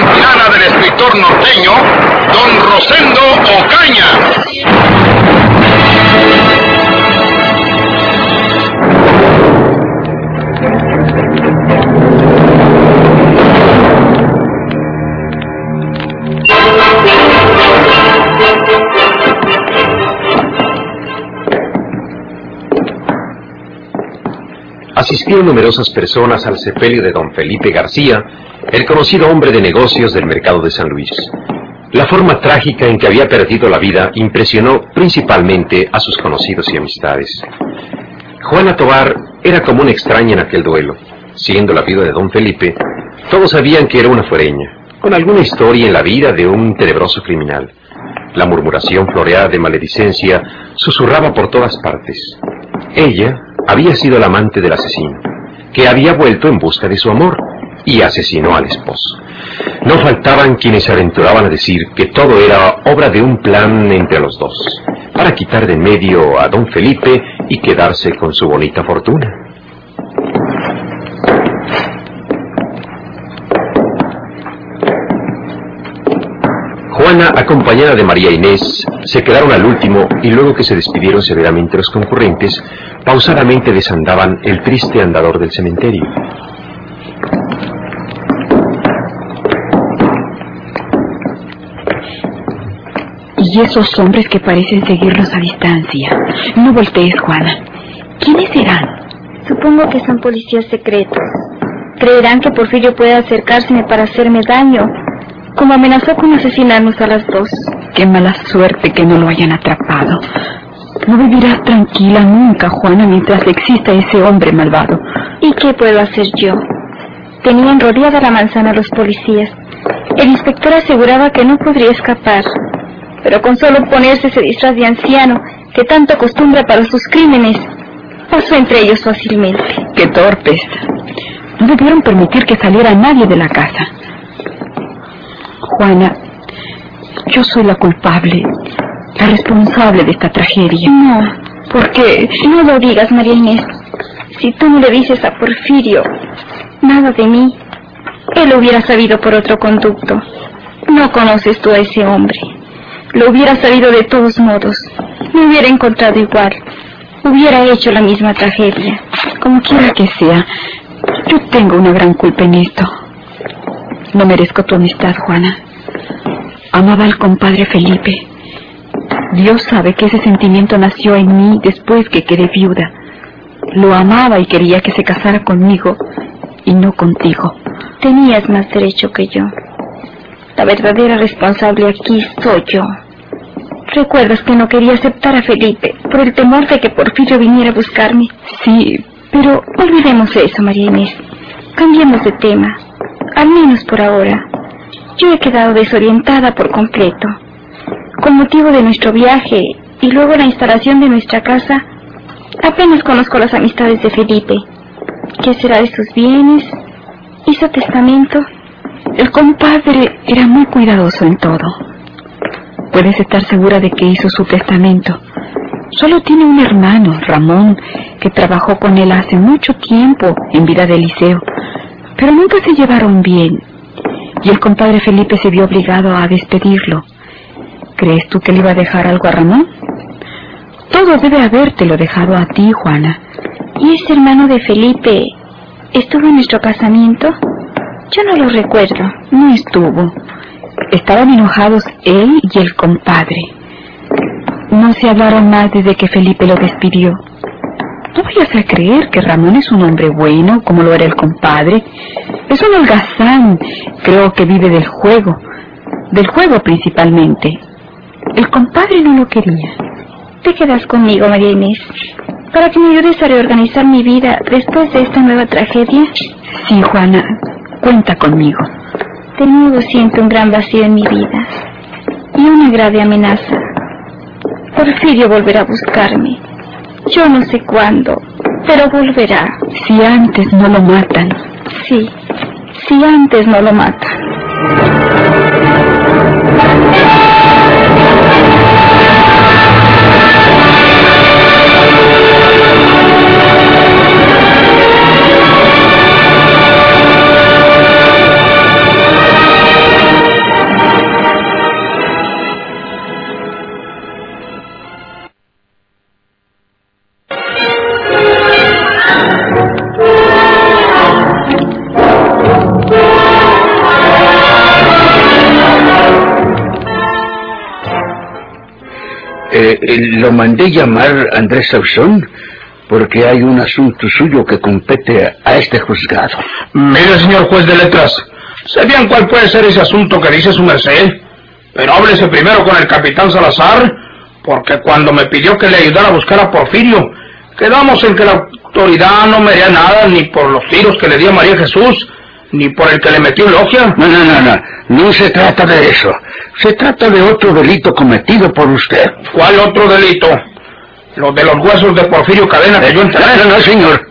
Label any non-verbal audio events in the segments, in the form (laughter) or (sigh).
Serie campilana del escritor norteño, Don Rosendo Ocaña. Asistieron numerosas personas al sepelio de don Felipe García, el conocido hombre de negocios del mercado de San Luis. La forma trágica en que había perdido la vida impresionó principalmente a sus conocidos y amistades. Juana Tobar era como una extraña en aquel duelo. Siendo la viuda de don Felipe, todos sabían que era una fuereña, con alguna historia en la vida de un tenebroso criminal. La murmuración floreada de maledicencia susurraba por todas partes. Ella había sido la amante del asesino, que había vuelto en busca de su amor y asesinó al esposo. No faltaban quienes se aventuraban a decir que todo era obra de un plan entre los dos, para quitar de medio a don Felipe y quedarse con su bonita fortuna. Juana, acompañada de María Inés, se quedaron al último y luego que se despidieron severamente los concurrentes, pausadamente desandaban el triste andador del cementerio. Y esos hombres que parecen seguirnos a distancia. No voltees, Juana. ¿Quiénes serán? Supongo que son policías secretos. Creerán que Porfirio puede acercárseme para hacerme daño, como amenazó con asesinarnos a las dos. Qué mala suerte que no lo hayan atrapado. No vivirás tranquila nunca, Juana, mientras exista ese hombre malvado. ¿Y qué puedo hacer yo? Tenían rodeada la manzana los policías. El inspector aseguraba que no podría escapar, pero con solo ponerse ese disfraz de anciano que tanto acostumbra para sus crímenes, pasó entre ellos fácilmente. Qué torpes. No debieron permitir que saliera nadie de la casa. Juana, yo soy la culpable, la responsable de esta tragedia. No, porque no lo digas, María Inés. Si tú no le dices a Porfirio nada de mí, él hubiera sabido por otro conducto. No conoces tú a ese hombre. Lo hubiera sabido de todos modos. Me hubiera encontrado igual. Hubiera hecho la misma tragedia. Como quiera que sea, yo tengo una gran culpa en esto. No merezco tu amistad, Juana. Amaba al compadre Felipe. Dios sabe que ese sentimiento nació en mí después que quedé viuda. Lo amaba y quería que se casara conmigo y no contigo. Tenías más derecho que yo. La verdadera responsable aquí soy yo. ¿Recuerdas que no quería aceptar a Felipe por el temor de que Porfirio viniera a buscarme? Sí, pero olvidemos eso, María Inés. Cambiemos de tema, al menos por ahora. Yo he quedado desorientada por completo. Con motivo de nuestro viaje y luego la instalación de nuestra casa, apenas conozco las amistades de Felipe. ¿Qué será de sus bienes? ¿Hizo testamento? El compadre era muy cuidadoso en todo. Puedes estar segura de que hizo su testamento. Solo tiene un hermano, Ramón, que trabajó con él hace mucho tiempo en vida de liceo, pero nunca se llevaron bien. Y el compadre Felipe se vio obligado a despedirlo. ¿Crees tú que le iba a dejar algo a Ramón? Todo debe habértelo dejado a ti, Juana. ¿Y ese hermano de Felipe estuvo en nuestro casamiento? Yo no lo recuerdo. No estuvo. Estaban enojados él y el compadre. No se hablaron más desde que Felipe lo despidió. No vayas a creer que Ramón es un hombre bueno, como lo era el compadre. Es un holgazán. Creo que vive del juego. Del juego principalmente. El compadre no lo quería. Te quedas conmigo, María Inés, para que me ayudes a reorganizar mi vida después de esta nueva tragedia. Sí, Juana, cuenta conmigo. De nuevo siento un gran vacío en mi vida. y una grave amenaza. Porfirio volverá a buscarme. Yo no sé cuándo, pero volverá. Si antes no lo matan. Sí, si antes no lo matan. Lo mandé llamar Andrés Sauzón porque hay un asunto suyo que compete a este juzgado. Mire, señor juez de letras, sé bien cuál puede ser ese asunto que dice su merced, pero háblese primero con el capitán Salazar, porque cuando me pidió que le ayudara a buscar a Porfirio, quedamos en que la autoridad no me haría nada ni por los tiros que le dio María Jesús, ni por el que le metió logia. No, no, no, no. No se trata de eso. Se trata de otro delito cometido por usted. ¿Cuál otro delito? Lo de los huesos de Porfirio Cadena que yo enterré. No, no, no, señor.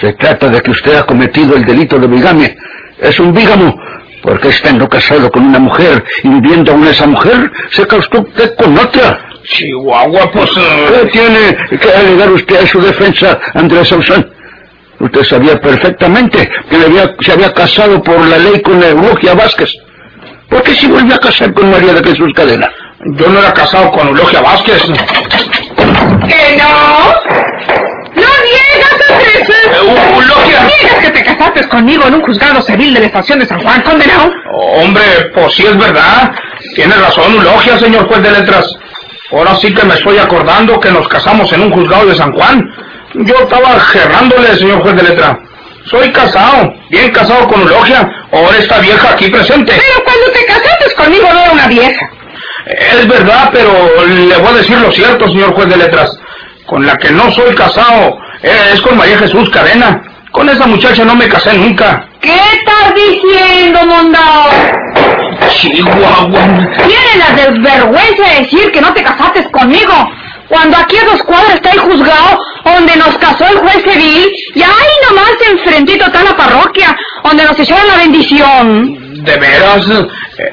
Se trata de que usted ha cometido el delito de bigamia. Es un bígamo, porque estando casado con una mujer y viviendo con esa mujer, se casó usted con otra. Chihuahua, pues... eh, ¿Qué tiene que alegar usted a su defensa, Andrés Sauzón? Usted sabía perfectamente que le había- se había casado por la ley con Eulogia Vázquez. ¿Por qué se volvió a casar con María de Jesús Cadena? yo no era casado con Eulogia Vázquez. ¿Que no? ¡No niegas, Andrés! Eh, Eulogia... ¿Niegas que te casaste conmigo en un juzgado civil de la estación de San Juan, condenado? Hombre, pues sí es verdad. Tiene razón, Eulogia, señor juez de letras. Ahora sí que me estoy acordando que nos casamos en un juzgado de San Juan. Yo estaba gerrándole, señor juez de letra. Soy casado, bien casado con Eulogia. Ahora esta vieja aquí presente. Pero cuando te casaste conmigo no era una vieja. Es verdad, pero le voy a decir lo cierto, señor juez de letras. Con la que no soy casado eh, es con María Jesús Cadena. Con esa muchacha no me casé nunca. ¿Qué estás diciendo, mondao? Chihuahua. Tienes la desvergüenza de decir que no te casaste conmigo. Cuando aquí a dos cuadras está el juzgado donde nos casó el juez civil y ahí nomás enfrentito está la parroquia donde nos echaron la bendición. De veras,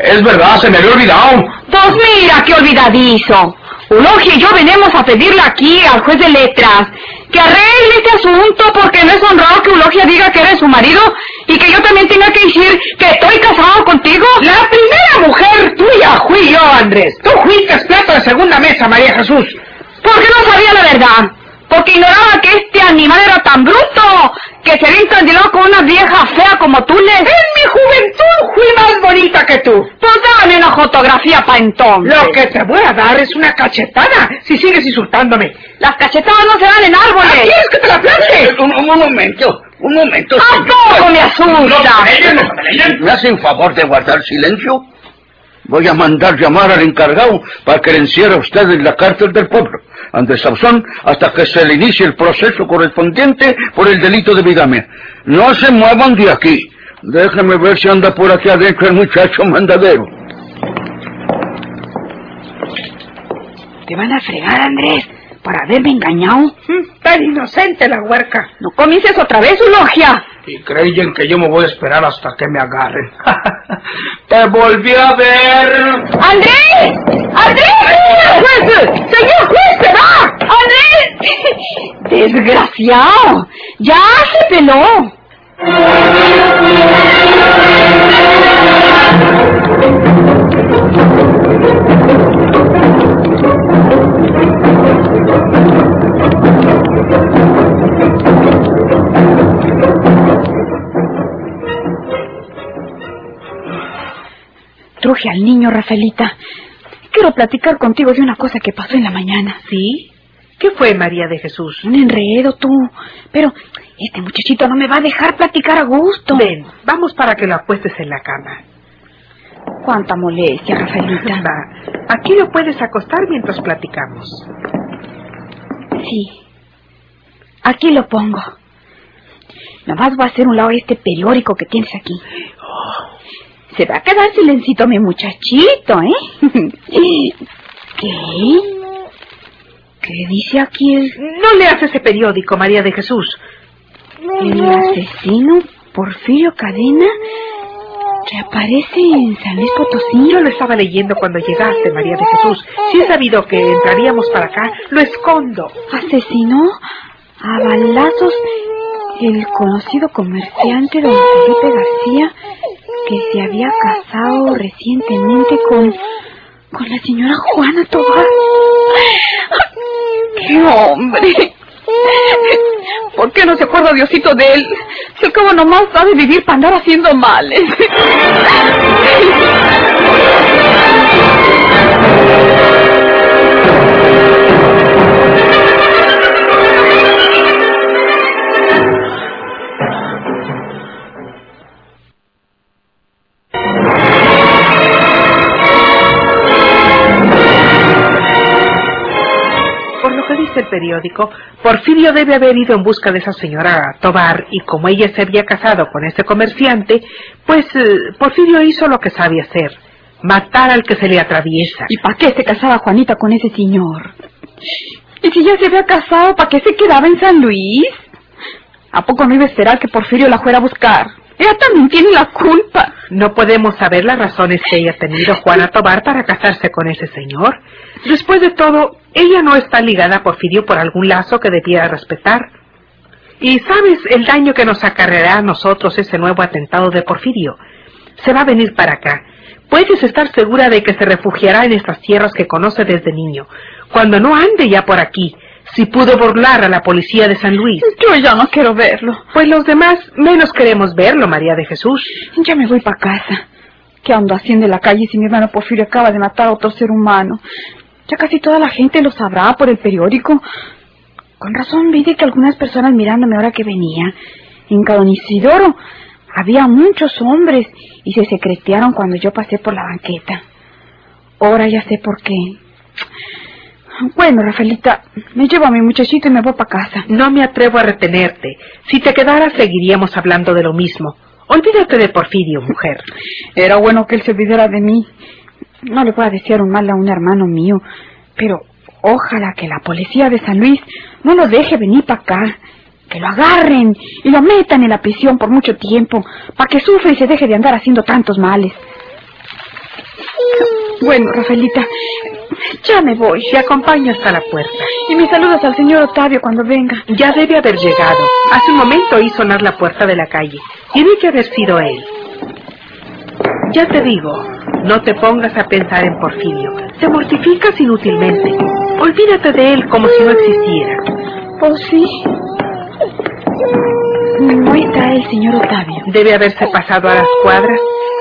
es verdad, se me había olvidado. Pues mira qué olvidadizo. Ulogia y yo venimos a pedirle aquí al juez de letras que arregle este asunto porque no es honrado que Ulogia diga que eres su marido y que yo también tenga que decir que estoy casado contigo. La primera mujer tuya fui yo, Andrés. Tú fuiste plato de segunda mesa, María Jesús. ¿Por qué no sabía la verdad? Porque ignoraba que este animal era tan bruto que se había encandilado con una vieja fea como tú le... En mi juventud fui más bonita que tú. Pues dame una fotografía pa' entonces. Lo que te voy a dar es una cachetada si sigues insultándome. Las cachetadas no se dan en árboles. ¿Quieres que te la plante? Eh, Un, un momento, un momento. ¿A poco me asusta? ¿Me hacen favor de guardar silencio? Voy a mandar llamar al encargado para que le encierre a usted en la cárcel del pueblo, Andrés Sauzón, hasta que se le inicie el proceso correspondiente por el delito de bigamia. No se muevan de aquí. Déjame ver si anda por aquí adentro el muchacho mandadero. Te van a fregar, Andrés, por haberme engañado. Mm, Tan inocente la huerca. No comiences otra vez, Ulogia. Y creyen que yo me voy a esperar hasta que me agarren. (laughs) Te volví a ver. ¡Andrés! ¡Andrés! ¡Señor juez! ¡Señor juez, se va! ¡Andrés! (laughs) ¡Desgraciado! ¡Ya se peló! Truje al niño, Rafaelita. Quiero platicar contigo de una cosa que pasó en la mañana. ¿Sí? ¿Qué fue, María de Jesús? Un enredo, tú. Pero este muchachito no me va a dejar platicar a gusto. Ven, vamos para que lo apuestes en la cama. Cuánta molestia, Rafaelita. Va, aquí lo puedes acostar mientras platicamos. Sí. Aquí lo pongo. Nomás voy a hacer un lado este periódico que tienes aquí. Se va a quedar silencito mi muchachito, ¿eh? (laughs) ¿Qué? ¿Qué dice aquí el, No leas ese periódico, María de Jesús. el asesino Porfirio Cadena? ¿Reaparece en San Luis Potosí? Yo lo estaba leyendo cuando llegaste, María de Jesús. Si he sabido que entraríamos para acá, lo escondo. ¿Asesinó a balazos el conocido comerciante don Felipe García que se había casado recientemente con, con la señora Juana Tobar? ¡Qué hombre! ¿Por qué no se acuerda Diosito de él? Si al cabo nomás sabe vivir para andar haciendo males. Periódico, Porfirio debe haber ido en busca de esa señora Tobar y como ella se había casado con ese comerciante, pues eh, Porfirio hizo lo que sabe hacer, matar al que se le atraviesa. ¿Y para qué se casaba Juanita con ese señor? ¿Y si ya se había casado, para qué se quedaba en San Luis? ¿A poco no iba a esperar que Porfirio la fuera a buscar? Ella también tiene la culpa. No podemos saber las razones que haya tenido Juana Tobar para casarse con ese señor. Después de todo, ella no está ligada a Porfirio por algún lazo que debiera respetar. Y sabes el daño que nos acarreará a nosotros ese nuevo atentado de Porfirio. Se va a venir para acá. Puedes estar segura de que se refugiará en estas tierras que conoce desde niño. Cuando no ande ya por aquí, si pudo burlar a la policía de San Luis. Yo ya no quiero verlo. Pues los demás menos queremos verlo, María de Jesús. Ya me voy para casa. ¿Qué ando haciendo en la calle si mi hermano Porfirio acaba de matar a otro ser humano? Ya casi toda la gente lo sabrá por el periódico. Con razón vi de que algunas personas mirándome ahora que venía. En Don Isidoro había muchos hombres y se secretearon cuando yo pasé por la banqueta. Ahora ya sé por qué. Bueno, Rafaelita, me llevo a mi muchachito y me voy para casa. No me atrevo a retenerte. Si te quedaras seguiríamos hablando de lo mismo. Olvídate de Porfirio, mujer. (laughs) Era bueno que él se olvidara de mí. No le voy a desear un mal a un hermano mío, pero ojalá que la policía de San Luis no lo deje venir para acá. Que lo agarren y lo metan en la prisión por mucho tiempo, para que sufra y se deje de andar haciendo tantos males. Bueno, Rafaelita, ya me voy. Te acompaño hasta la puerta. Y me saludas al señor Octavio cuando venga. Ya debe haber llegado. Hace un momento oí sonar la puerta de la calle. Tiene que haber sido él. Ya te digo, no te pongas a pensar en Porfirio. Te mortificas inútilmente. Olvídate de él como si no existiera. Oh, sí. No está el señor Octavio. Debe haberse pasado a las cuadras.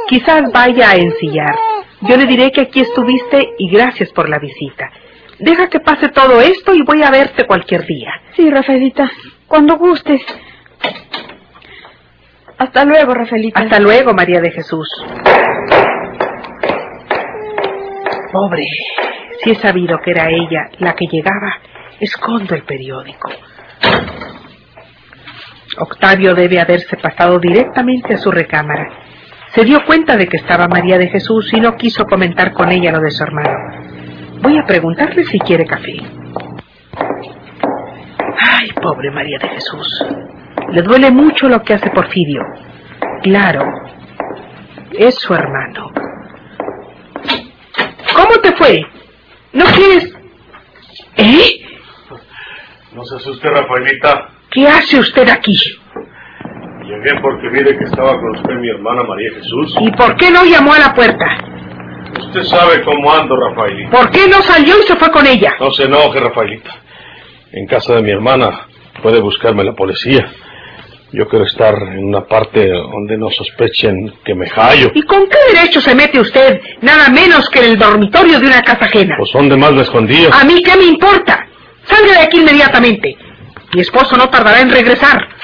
Quizás vaya a ensillar. Yo le diré que aquí estuviste y gracias por la visita. Deja que pase todo esto y voy a verte cualquier día. Sí, Rafaelita, cuando gustes. Hasta luego, Rafaelita. Hasta luego, María de Jesús. Pobre, si he sabido que era ella la que llegaba, escondo el periódico. Octavio debe haberse pasado directamente a su recámara. Se dio cuenta de que estaba María de Jesús y no quiso comentar con ella lo de su hermano. Voy a preguntarle si quiere café. Ay, pobre María de Jesús. Le duele mucho lo que hace Porfirio. Claro, es su hermano. ¿Cómo te fue? ¿No quieres...? ¿Eh? No se asuste, Rafaelita. ¿Qué hace usted aquí? Llegué porque vi de que estaba con usted mi hermana María Jesús. ¿Y por qué no llamó a la puerta? Usted sabe cómo ando, Rafaelita. ¿Por qué no salió y se fue con ella? No se enoje, Rafaelita. En casa de mi hermana puede buscarme la policía. Yo quiero estar en una parte donde no sospechen que me hallo. ¿Y con qué derecho se mete usted nada menos que en el dormitorio de una casa ajena? Pues son de más me escondido. ¿A mí qué me importa? Salga de aquí inmediatamente. Mi esposo no tardará en regresar.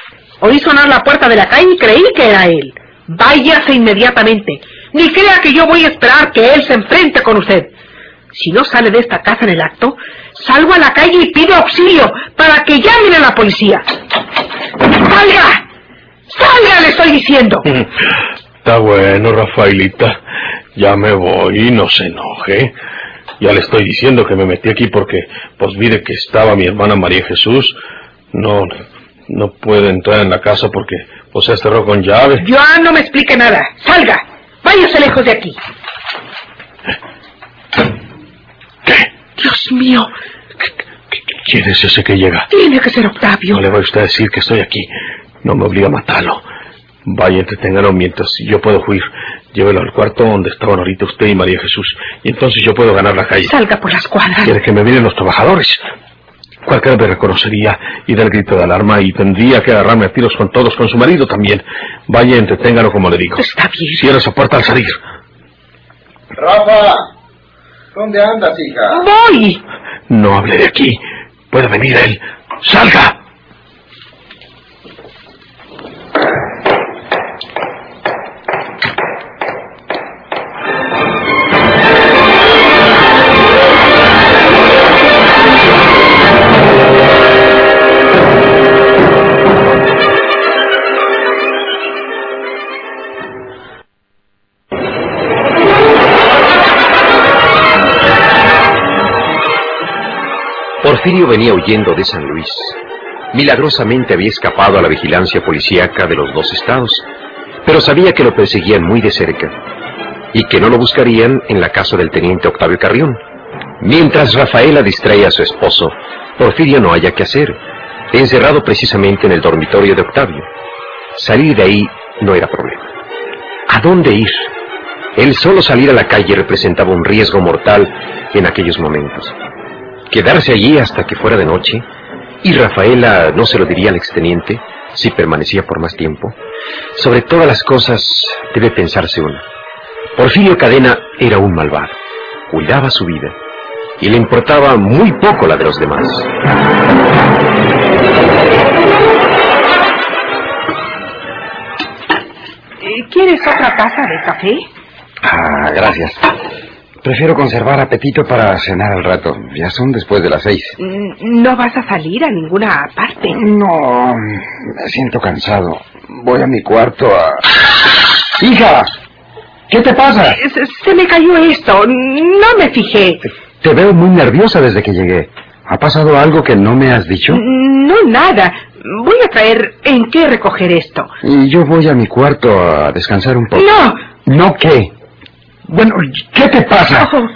Oí sonar la puerta de la calle y creí que era él. Váyase inmediatamente. Ni crea que yo voy a esperar que él se enfrente con usted. Si no sale de esta casa en el acto, salgo a la calle y pido auxilio para que llamen a la policía. ¡Salga! ¡Salga, le estoy diciendo! (laughs) Está bueno, Rafaelita. Ya me voy, no se enoje. Ya le estoy diciendo que me metí aquí porque, pues mire que estaba mi hermana María Jesús. No, no puede entrar en la casa porque, pues se cerró con llave. Joan, no me explique nada. Salga. Váyase lejos de aquí. ¿Qué? Dios mío. ¿Quién es ese que llega? Tiene que ser Octavio. No le voy a usted a decir que estoy aquí. No me obliga a matarlo. Vaya, entreténgalo mientras yo puedo huir. Llévelo al cuarto donde estaban ahorita usted y María Jesús. Y entonces yo puedo ganar la calle. Salga por las cuadras. Quiere que me miren los trabajadores. Cualquiera me reconocería y del grito de alarma y tendría que agarrarme a tiros con todos, con su marido también. Vaya, entreténgalo como le digo. Está bien. Cierra esa puerta al salir. Rafa, ¿dónde andas, hija? Voy. No hable de aquí. Puede venir él. ¡Salga! Porfirio venía huyendo de San Luis. Milagrosamente había escapado a la vigilancia policíaca de los dos estados, pero sabía que lo perseguían muy de cerca y que no lo buscarían en la casa del teniente Octavio Carrión. Mientras Rafaela distrae a su esposo, Porfirio no haya que hacer, encerrado precisamente en el dormitorio de Octavio. Salir de ahí no era problema. ¿A dónde ir? El solo salir a la calle representaba un riesgo mortal en aquellos momentos. Quedarse allí hasta que fuera de noche, y Rafaela no se lo diría al exteniente si permanecía por más tiempo. Sobre todas las cosas debe pensarse uno. Porfirio Cadena era un malvado, cuidaba su vida, y le importaba muy poco la de los demás. Eh, ¿Quieres otra taza de café? Ah, gracias. Prefiero conservar apetito para cenar al rato. Ya son después de las seis. Mm, ¿No vas a salir a ninguna parte? No, me siento cansado. Voy a mi cuarto a... ¡Hija! ¿Qué te pasa? Eh, Se, se me cayó esto. No me fijé. Te veo muy nerviosa desde que llegué. ¿Ha pasado algo que no me has dicho? No, nada. Voy a traer en qué recoger esto. Y yo voy a mi cuarto a descansar un poco. No. ¿No qué? Bueno, ¿qué te pasa? Oh,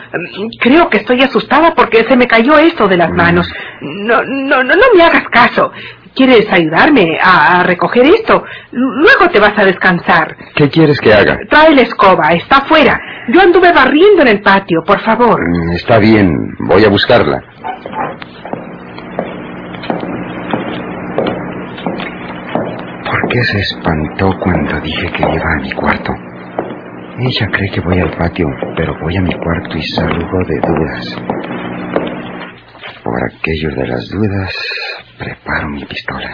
creo que estoy asustada porque se me cayó esto de las manos. No, no, no, no me hagas caso. ¿Quieres ayudarme a, a recoger esto? Luego te vas a descansar. ¿Qué quieres que haga? Trae la escoba, está afuera. Yo anduve barriendo en el patio, por favor. Mm, Está bien, voy a buscarla. ¿Por qué se espantó cuando dije que iba a mi cuarto? Ella cree que voy al patio, pero voy a mi cuarto y salgo de dudas. Por aquello de las dudas, preparo mi pistola.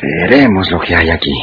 Veremos lo que hay aquí.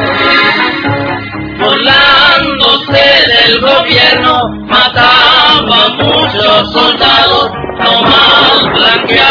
Thank you.